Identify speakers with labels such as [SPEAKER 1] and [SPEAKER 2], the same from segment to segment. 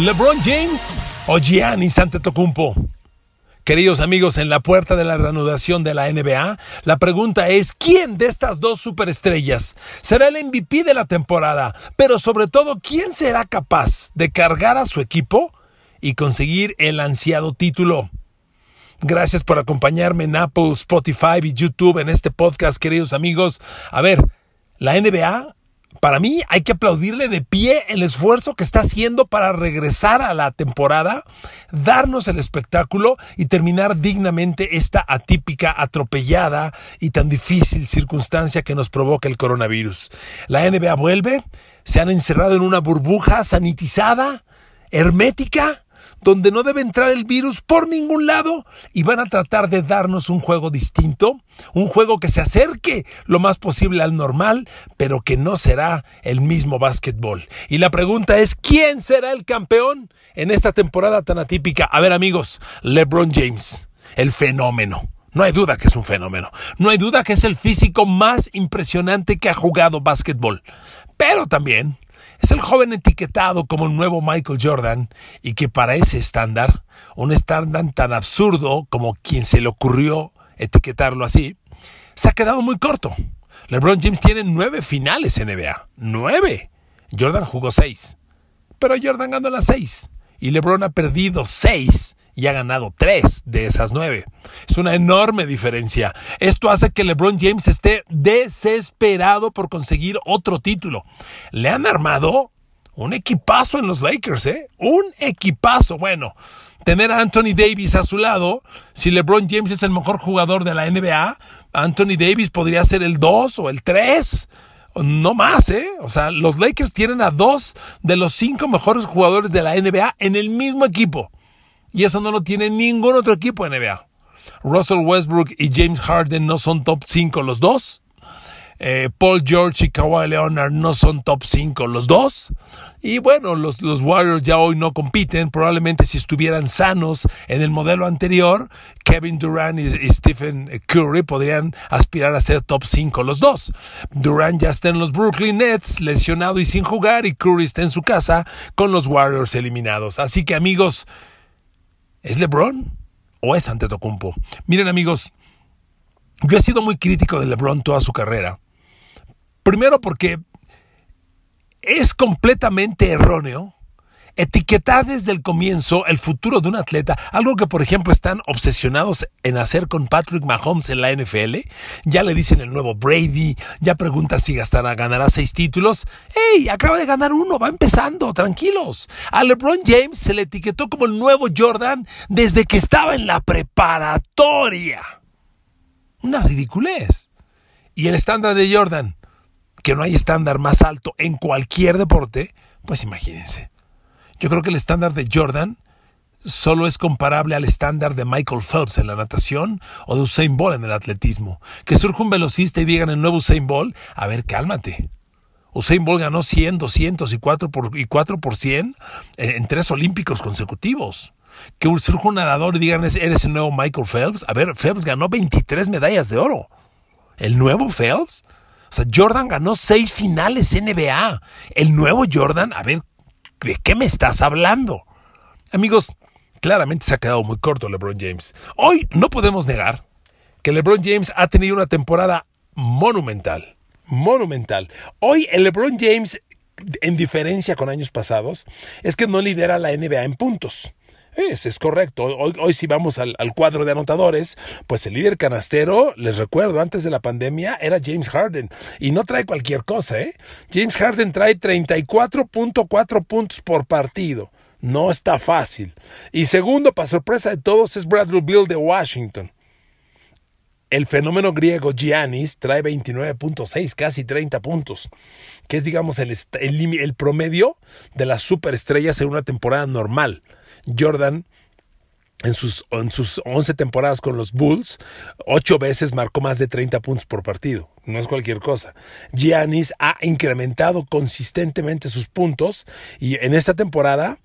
[SPEAKER 1] LeBron James o Giannis Antetokounmpo. Queridos amigos, en la puerta de la reanudación de la NBA, la pregunta es ¿quién de estas dos superestrellas será el MVP de la temporada? Pero sobre todo, ¿quién será capaz de cargar a su equipo y conseguir el ansiado título? Gracias por acompañarme en Apple, Spotify y YouTube en este podcast, queridos amigos. A ver, la NBA para mí hay que aplaudirle de pie el esfuerzo que está haciendo para regresar a la temporada, darnos el espectáculo y terminar dignamente esta atípica, atropellada y tan difícil circunstancia que nos provoca el coronavirus. La NBA vuelve, se han encerrado en una burbuja sanitizada, hermética, donde no debe entrar el virus por ningún lado y van a tratar de darnos un juego distinto, un juego que se acerque lo más posible al normal, pero que no será el mismo básquetbol. Y la pregunta es, ¿quién será el campeón en esta temporada tan atípica? A ver amigos, LeBron James, el fenómeno. No hay duda que es un fenómeno. No hay duda que es el físico más impresionante que ha jugado básquetbol. Pero también es el joven etiquetado como el nuevo Michael Jordan y que para ese estándar, un estándar tan absurdo como quien se le ocurrió etiquetarlo así, se ha quedado muy corto. LeBron James tiene nueve finales en NBA. ¡Nueve! Jordan jugó seis. Pero Jordan ganó las seis. Y LeBron ha perdido seis y ha ganado tres de esas nueve. Es una enorme diferencia. Esto hace que LeBron James esté desesperado por conseguir otro título. Le han armado un equipazo en los Lakers, ¿eh? Un equipazo. Bueno, tener a Anthony Davis a su lado, si LeBron James es el mejor jugador de la NBA, Anthony Davis podría ser el 2 o el 3 no más, ¿eh? O sea, los Lakers tienen a dos de los cinco mejores jugadores de la NBA en el mismo equipo. Y eso no lo tiene ningún otro equipo en NBA. Russell Westbrook y James Harden no son top 5 los dos. Eh, Paul George y Kawhi Leonard no son top 5 los dos. Y bueno, los, los, Warriors ya hoy no compiten. Probablemente si estuvieran sanos en el modelo anterior, Kevin Durant y, Stephen Curry podrían aspirar a ser top 5 los dos. Durant ya está en los Brooklyn Nets, lesionado y sin jugar, y Curry está en su casa con los Warriors eliminados. Así que amigos, ¿Es LeBron o es Antetokounmpo? Miren amigos, yo he sido muy crítico de LeBron toda su carrera. Primero porque es completamente erróneo etiquetar desde el comienzo el futuro de un atleta, algo que por ejemplo están obsesionados en hacer con Patrick Mahomes en la NFL, ya le dicen el nuevo Brady, ya pregunta si gastará, ganará seis títulos, ¡Ey! Acaba de ganar uno, va empezando, tranquilos. A LeBron James se le etiquetó como el nuevo Jordan desde que estaba en la preparatoria. Una ridiculez. Y el estándar de Jordan, que no hay estándar más alto en cualquier deporte, pues imagínense. Yo creo que el estándar de Jordan solo es comparable al estándar de Michael Phelps en la natación o de Usain Bolt en el atletismo. Que surja un velocista y digan el nuevo Usain Bolt, a ver, cálmate. Usain Bolt ganó 100, 200 y 4 por, y 4 por 100 en, tres olímpicos consecutivos. Que surja un nadador y digan, eres el nuevo Michael Phelps. A ver, Phelps ganó 23 medallas de oro. ¿El nuevo Phelps? O sea, Jordan ganó 6 finales NBA. El nuevo Jordan, a ver, ¿De qué me estás hablando? Amigos, claramente se ha quedado muy corto LeBron James. Hoy no podemos negar que LeBron James ha tenido una temporada monumental. Monumental. Hoy el LeBron James, en diferencia con años pasados, es que no lidera la NBA en puntos. Es, es correcto. Hoy, hoy si vamos al, al, cuadro de anotadores, pues el líder canastero, les recuerdo, antes de la pandemia era James Harden. Y no trae cualquier cosa, ¿eh? James Harden trae 34.4 puntos por partido. No está fácil. Y segundo, para sorpresa de todos, es Bradley Bill de Washington. El fenómeno griego Giannis trae 29.6, casi 30 puntos, que es, digamos, el, promedio de las superestrellas en una temporada normal. Jordan en sus, en sus 11 temporadas con los Bulls, 8 veces marcó más de 30 puntos por partido. No es cualquier cosa. Giannis ha incrementado consistentemente sus puntos y en esta temporada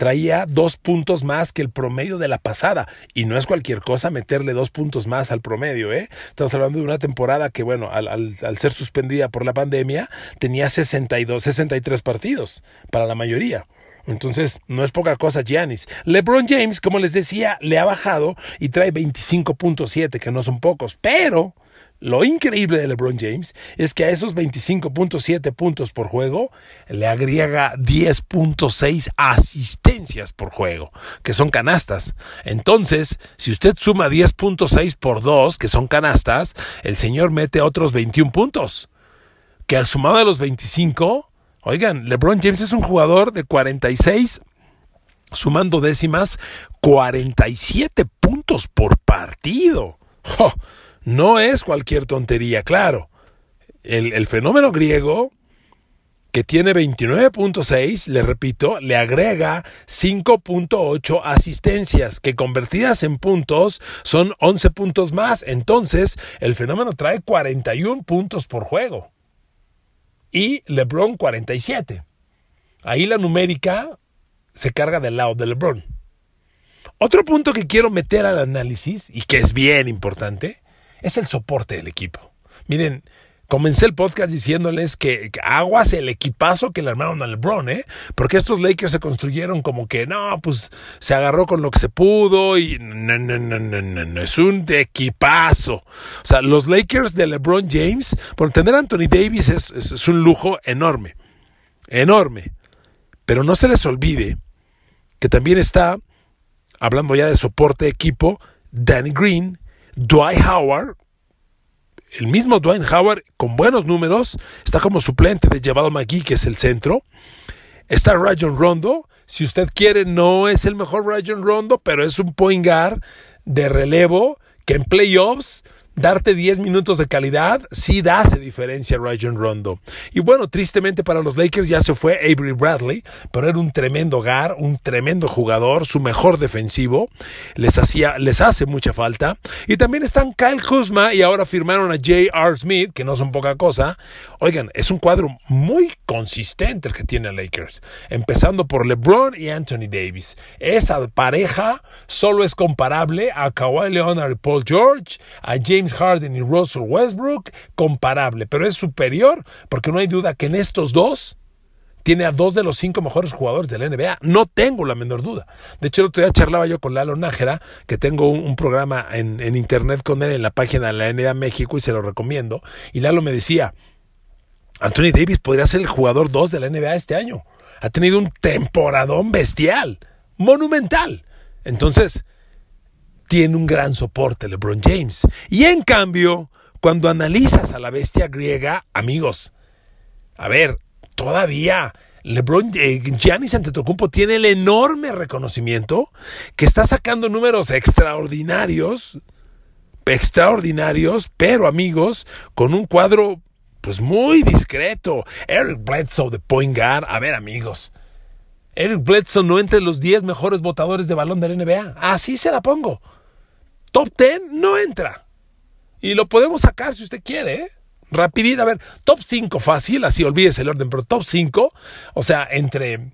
[SPEAKER 1] traía dos puntos más que el promedio de la pasada. Y no es cualquier cosa meterle dos puntos más al promedio, ¿eh? Estamos hablando de una temporada que, bueno, al, al, ser suspendida por la pandemia, tenía 62, 63 partidos para la mayoría. Entonces, no es poca cosa Giannis. LeBron James, como les decía, le ha bajado y trae 25.7, que no son pocos, pero lo increíble de LeBron James es que a esos 25.7 puntos por juego le agrega 10.6 asistencias por juego, que son canastas. Entonces, si usted suma 10.6 por 2, que son canastas, el señor mete otros 21 puntos. Que al sumado de los 25, oigan, LeBron James es un jugador de 46 sumando décimas, 47 puntos por partido. ¡Oh! No es cualquier tontería, claro. El, fenómeno griego, que tiene 29.6, le repito, le agrega 5.8 asistencias, que convertidas en puntos son 11 puntos más. Entonces, el fenómeno trae 41 puntos por juego. Y LeBron 47. Ahí la numérica se carga del lado de LeBron. Otro punto que quiero meter al análisis, y que es bien importante, es el soporte del equipo. Miren, comencé el podcast diciéndoles que, aguas el equipazo que le armaron a LeBron, ¿eh? Porque estos Lakers se construyeron como que, no, pues se agarró con lo que se pudo y no, no, no, no, no, no, es un equipazo. O sea, los Lakers de LeBron James, por tener a Anthony Davis es, es, es un lujo enorme, enorme. Pero no se les olvide que también está, hablando ya de soporte de equipo, Danny Green, Dwight Howard, el mismo Dwight Howard con buenos números, está como suplente de Jabal McGee, que es el centro. Está Rajon Rondo, si usted quiere, no es el mejor Rajon Rondo, pero es un point guard de relevo que en playoffs darte 10 minutos de calidad, sí da diferencia Rajon Rondo. Y bueno, tristemente para los Lakers ya se fue Avery Bradley, pero era un tremendo gar, un tremendo jugador, su mejor defensivo, les, hacía, les hace mucha falta. Y también están Kyle Kuzma y ahora firmaron a J.R. Smith, que no son poca cosa. Oigan, es un cuadro muy consistente el que tiene Lakers, empezando por LeBron y Anthony Davis. Esa pareja solo es comparable a Kawhi Leonard y Paul George, a James Harden y Russell Westbrook, comparable, pero es superior porque no hay duda que en estos dos tiene a dos de los cinco mejores jugadores de la NBA. No tengo la menor duda. De hecho, el otro día charlaba yo con Lalo Nájera, que tengo un, un programa en, en, internet con él en la página de la NBA México y se lo recomiendo. Y Lalo me decía, Anthony Davis podría ser el jugador 2 de la NBA este año. Ha tenido un temporadón bestial, monumental. Entonces, tiene un gran soporte LeBron James. Y en cambio, cuando analizas a la bestia griega, amigos, a ver, todavía LeBron eh, Antetokounmpo tiene el enorme reconocimiento que está sacando números extraordinarios, extraordinarios, pero amigos, con un cuadro pues muy discreto. Eric Bledsoe de point guard, a ver amigos. Eric Bledsoe no entre los 10 mejores votadores de balón de la NBA. Así se la pongo. Top 10 no entra. Y lo podemos sacar si usted quiere, ¿eh? Rapidito, a ver, top 5 fácil, así olvídese el orden, pero top 5, o sea, entre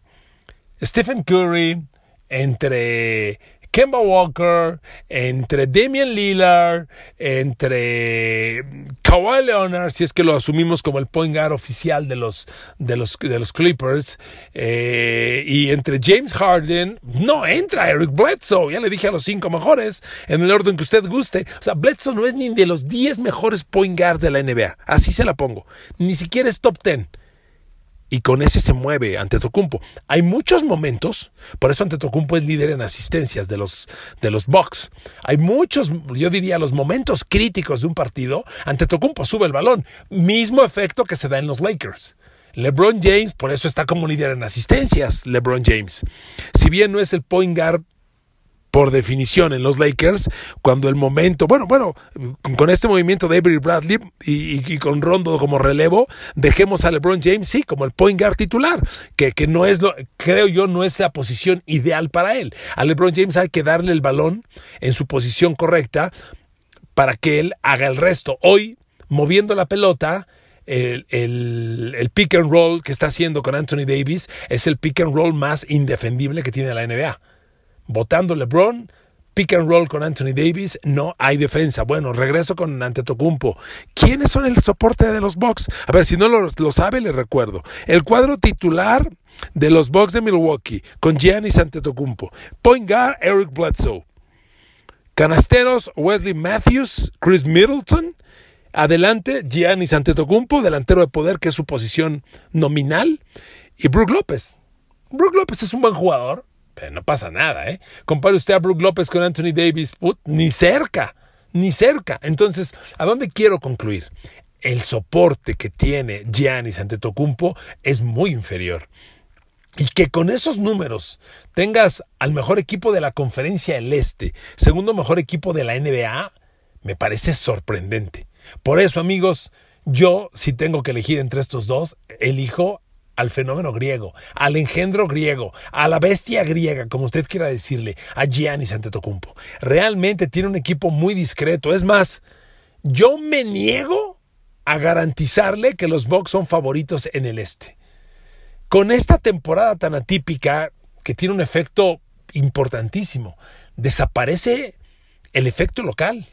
[SPEAKER 1] Stephen Curry, entre Kemba Walker, entre Damian Lillard, entre Kawhi Leonard, si es que lo asumimos como el point guard oficial de los, de los, de los Clippers, eh, y entre James Harden, no entra Eric Bledsoe, ya le dije a los cinco mejores, en el orden que usted guste. O sea, Bledsoe no es ni de los 10 mejores point guards de la NBA, así se la pongo, ni siquiera es top 10 y con ese se mueve Antetokounmpo. Hay muchos momentos, por eso Antetokounmpo es líder en asistencias de los, de los Bucks. Hay muchos, yo diría, los momentos críticos de un partido, Antetokounmpo sube el balón. Mismo efecto que se da en los Lakers. LeBron James, por eso está como líder en asistencias, LeBron James. Si bien no es el point guard por definición en los Lakers, cuando el momento, bueno, bueno, con este movimiento de Avery Bradley y, con Rondo como relevo, dejemos a LeBron James, sí, como el point guard titular, que, que no es lo, creo yo, no es la posición ideal para él. A LeBron James hay que darle el balón en su posición correcta para que él haga el resto. Hoy, moviendo la pelota, el, el, el, pick and roll que está haciendo con Anthony Davis es el pick and roll más indefendible que tiene la NBA votando LeBron, pick and roll con Anthony Davis, no hay defensa. Bueno, regreso con Antetokounmpo. ¿Quiénes son el soporte de los Bucks? A ver, si no lo, sabe, le recuerdo. El cuadro titular de los Bucks de Milwaukee, con Giannis Antetokounmpo. Point guard, Eric Bledsoe. Canasteros, Wesley Matthews, Chris Middleton. Adelante, Giannis Antetokounmpo, delantero de poder, que es su posición nominal. Y Brook López. Brook López es un buen jugador, pero no pasa nada, ¿eh? Compare usted a Brook López con Anthony Davis, ni cerca, ni cerca. Entonces, ¿a dónde quiero concluir? El soporte que tiene Giannis ante Tocumpo es muy inferior. Y que con esos números tengas al mejor equipo de la conferencia del Este, segundo mejor equipo de la NBA, me parece sorprendente. Por eso, amigos, yo, si tengo que elegir entre estos dos, elijo al fenómeno griego, al engendro griego, a la bestia griega, como usted quiera decirle, a Giannis Antetokounmpo. Realmente tiene un equipo muy discreto. Es más, yo me niego a garantizarle que los Bucks son favoritos en el este. Con esta temporada tan atípica que tiene un efecto importantísimo, desaparece el efecto local.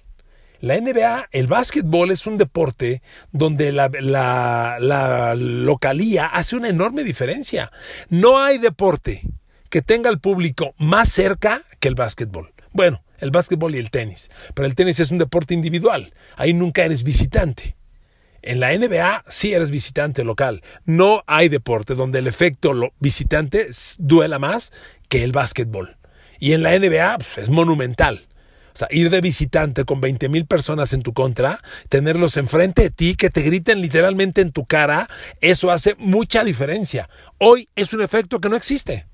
[SPEAKER 1] La NBA, el básquetbol es un deporte donde la, localía hace una enorme diferencia. No hay deporte que tenga al público más cerca que el básquetbol. Bueno, el básquetbol y el tenis, pero el tenis es un deporte individual. Ahí nunca eres visitante. En la NBA sí eres visitante local. No hay deporte donde el efecto visitante duela más que el básquetbol. Y en la NBA pues, es monumental. O sea, ir de visitante con 20 mil personas en tu contra, tenerlos enfrente de ti, que te griten literalmente en tu cara, eso hace mucha diferencia. Hoy es un efecto que no existe.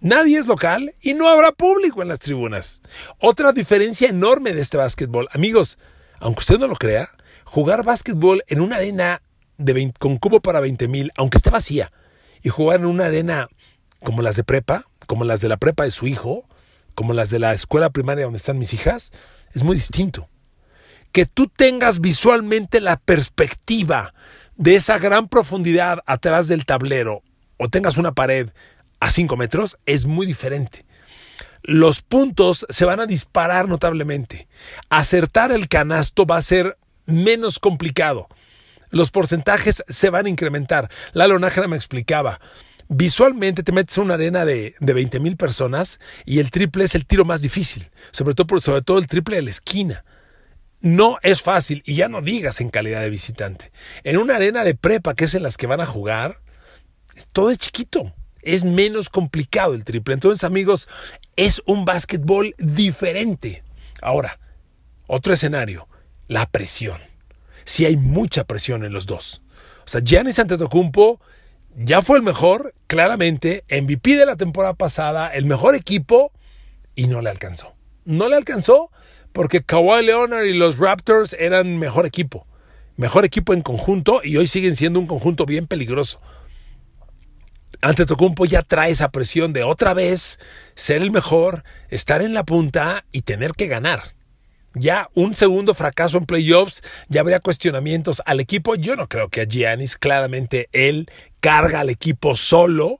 [SPEAKER 1] Nadie es local y no habrá público en las tribunas. Otra diferencia enorme de este básquetbol. Amigos, aunque usted no lo crea, jugar básquetbol en una arena de con cubo para 20 mil, aunque esté vacía, y jugar en una arena como las de prepa, como las de la prepa de su hijo, como las de la escuela primaria donde están mis hijas, es muy distinto. Que tú tengas visualmente la perspectiva de esa gran profundidad atrás del tablero o tengas una pared a 5 metros es muy diferente. Los puntos se van a disparar notablemente. Acertar el canasto va a ser menos complicado. Los porcentajes se van a incrementar. Lalo Nájera me explicaba, visualmente te metes en una arena de, de 20 mil personas y el triple es el tiro más difícil, sobre todo, sobre todo el triple de la esquina. No es fácil, y ya no digas en calidad de visitante. En una arena de prepa, que es en las que van a jugar, todo es chiquito. Es menos complicado el triple. Entonces, amigos, es un básquetbol diferente. Ahora, otro escenario, la presión. Si hay mucha presión en los dos. O sea, Giannis Antetokounmpo ya fue el mejor, claramente, MVP de la temporada pasada, el mejor equipo, y no le alcanzó. No le alcanzó porque Kawhi Leonard y los Raptors eran mejor equipo. Mejor equipo en conjunto y hoy siguen siendo un conjunto bien peligroso. Antetokounmpo ya trae esa presión de otra vez ser el mejor, estar en la punta y tener que ganar ya un segundo fracaso en playoffs, ya habría cuestionamientos al equipo. Yo no creo que a Giannis, claramente él carga al equipo solo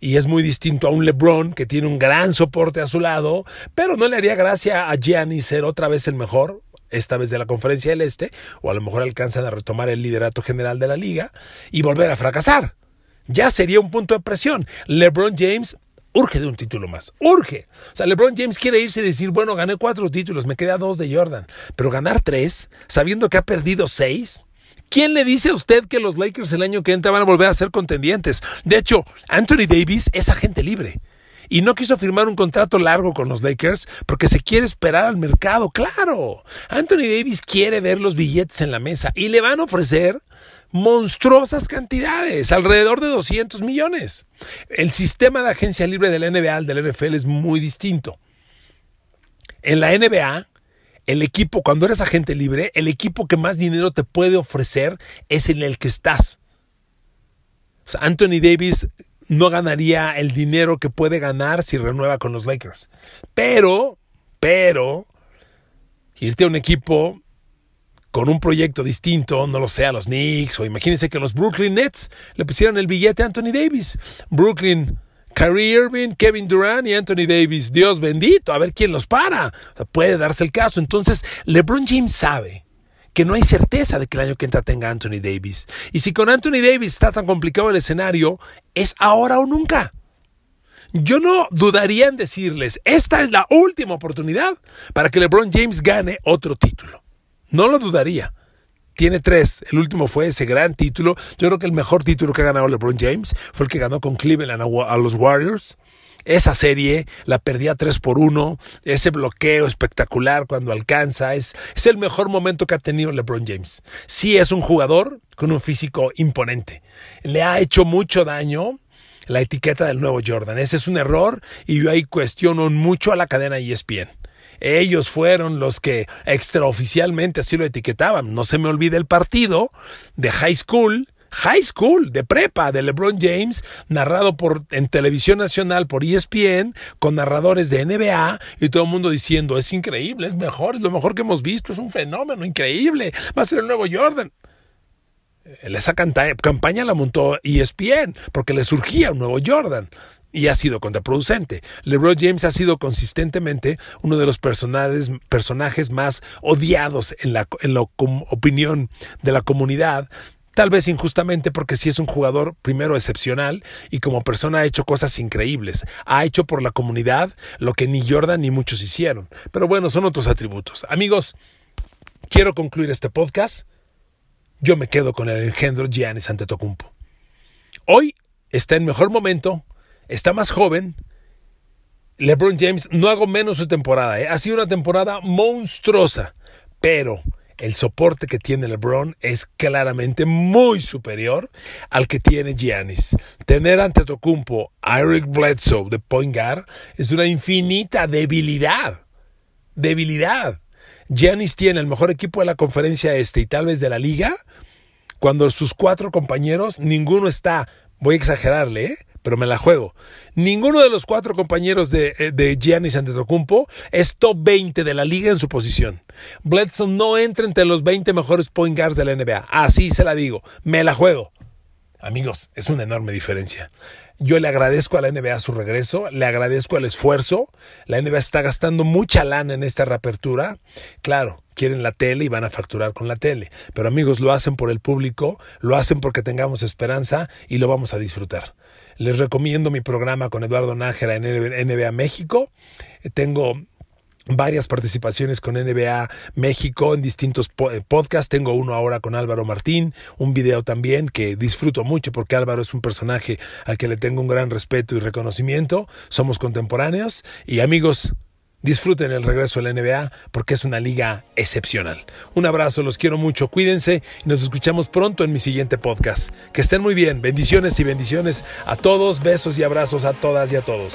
[SPEAKER 1] y es muy distinto a un LeBron que tiene un gran soporte a su lado, pero no le haría gracia a Gianni ser otra vez el mejor, esta vez de la Conferencia del Este, o a lo mejor alcanzan a retomar el liderato general de la liga y volver a fracasar. Ya sería un punto de presión. LeBron James urge de un título más. Urge. O sea, LeBron James quiere irse y decir, bueno, gané cuatro títulos, me queda dos de Jordan. Pero ganar tres, sabiendo que ha perdido seis. ¿Quién le dice a usted que los Lakers el año que entra van a volver a ser contendientes? De hecho, Anthony Davis es agente libre y no quiso firmar un contrato largo con los Lakers porque se quiere esperar al mercado. Claro, Anthony Davis quiere ver los billetes en la mesa y le van a ofrecer monstruosas cantidades, alrededor de 200 millones. El sistema de agencia libre de la NBA al del NFL es muy distinto. En la NBA, el equipo, cuando eres agente libre, el equipo que más dinero te puede ofrecer es en el que estás. Anthony Davis no ganaría el dinero que puede ganar si renueva con los Lakers. Pero, pero, irte a un equipo con un proyecto distinto, no lo sé, a los Knicks, o imagínense que los Brooklyn Nets le pusieran el billete a Anthony Davis. Brooklyn, Kyrie Irving, Kevin Durant y Anthony Davis. Dios bendito, a ver quién los para. puede darse el caso. Entonces, LeBron James sabe que no hay certeza de que el año que entra tenga Anthony Davis. Y si con Anthony Davis está tan complicado el escenario, es ahora o nunca. Yo no dudaría en decirles, esta es la última oportunidad para que LeBron James gane otro título. No lo dudaría. Tiene tres. El último fue ese gran título. Yo creo que el mejor título que ha ganado LeBron James fue el que ganó con Cleveland a, los Warriors. Esa serie la perdía 3 por 1, ese bloqueo espectacular cuando alcanza, es, es el mejor momento que ha tenido LeBron James. Sí es un jugador con un físico imponente. Le ha hecho mucho daño la etiqueta del nuevo Jordan. Ese es un error y yo ahí cuestiono mucho a la cadena ESPN. Ellos fueron los que extraoficialmente así lo etiquetaban. No se me olvide el partido de high school High School de prepa de LeBron James, narrado por en televisión nacional por ESPN, con narradores de NBA y todo el mundo diciendo, es increíble, es mejor, es lo mejor que hemos visto, es un fenómeno increíble, va a ser el nuevo Jordan. Esa campaña la montó ESPN porque le surgía un nuevo Jordan y ha sido contraproducente. LeBron James ha sido consistentemente uno de los personajes, más odiados en la, en la opinión de la comunidad. Tal vez injustamente porque sí es un jugador primero excepcional y como persona ha hecho cosas increíbles. Ha hecho por la comunidad lo que ni Jordan ni muchos hicieron. Pero bueno, son otros atributos. Amigos, quiero concluir este podcast. Yo me quedo con el engendro Giannis Antetokounmpo. Hoy está en mejor momento está más joven. LeBron James no hago menos su temporada. ¿eh? Ha sido una temporada monstruosa, pero el soporte que tiene LeBron es claramente muy superior al que tiene Giannis. Tener ante Tocumpo a Eric Bledsoe de point guard es una infinita debilidad. Debilidad. Giannis tiene el mejor equipo de la conferencia este y tal vez de la liga, cuando sus cuatro compañeros, ninguno está, voy a exagerarle, ¿eh? Pero me la juego. Ninguno de los cuatro compañeros de, eh, de Giannis Antetokounmpo es top 20 de la liga en su posición. Bledsoe no entra entre los 20 mejores point guards de la NBA. Así se la digo. Me la juego. Amigos, es una enorme diferencia. Yo le agradezco a la NBA su regreso, le agradezco el esfuerzo. La NBA está gastando mucha lana en esta reapertura. Claro, quieren la tele y van a facturar con la tele. Pero amigos, lo hacen por el público, lo hacen porque tengamos esperanza y lo vamos a disfrutar. Les recomiendo mi programa con Eduardo Nájera en NBA México. Tengo varias participaciones con NBA México en distintos eh, podcasts. Tengo uno ahora con Álvaro Martín, un video también que disfruto mucho porque Álvaro es un personaje al que le tengo un gran respeto y reconocimiento. Somos contemporáneos y amigos, Disfruten el regreso de la NBA porque es una liga excepcional. Un abrazo, los quiero mucho, cuídense y nos escuchamos pronto en mi siguiente podcast. Que estén muy bien, bendiciones y bendiciones a todos, besos y abrazos a todas y a todos.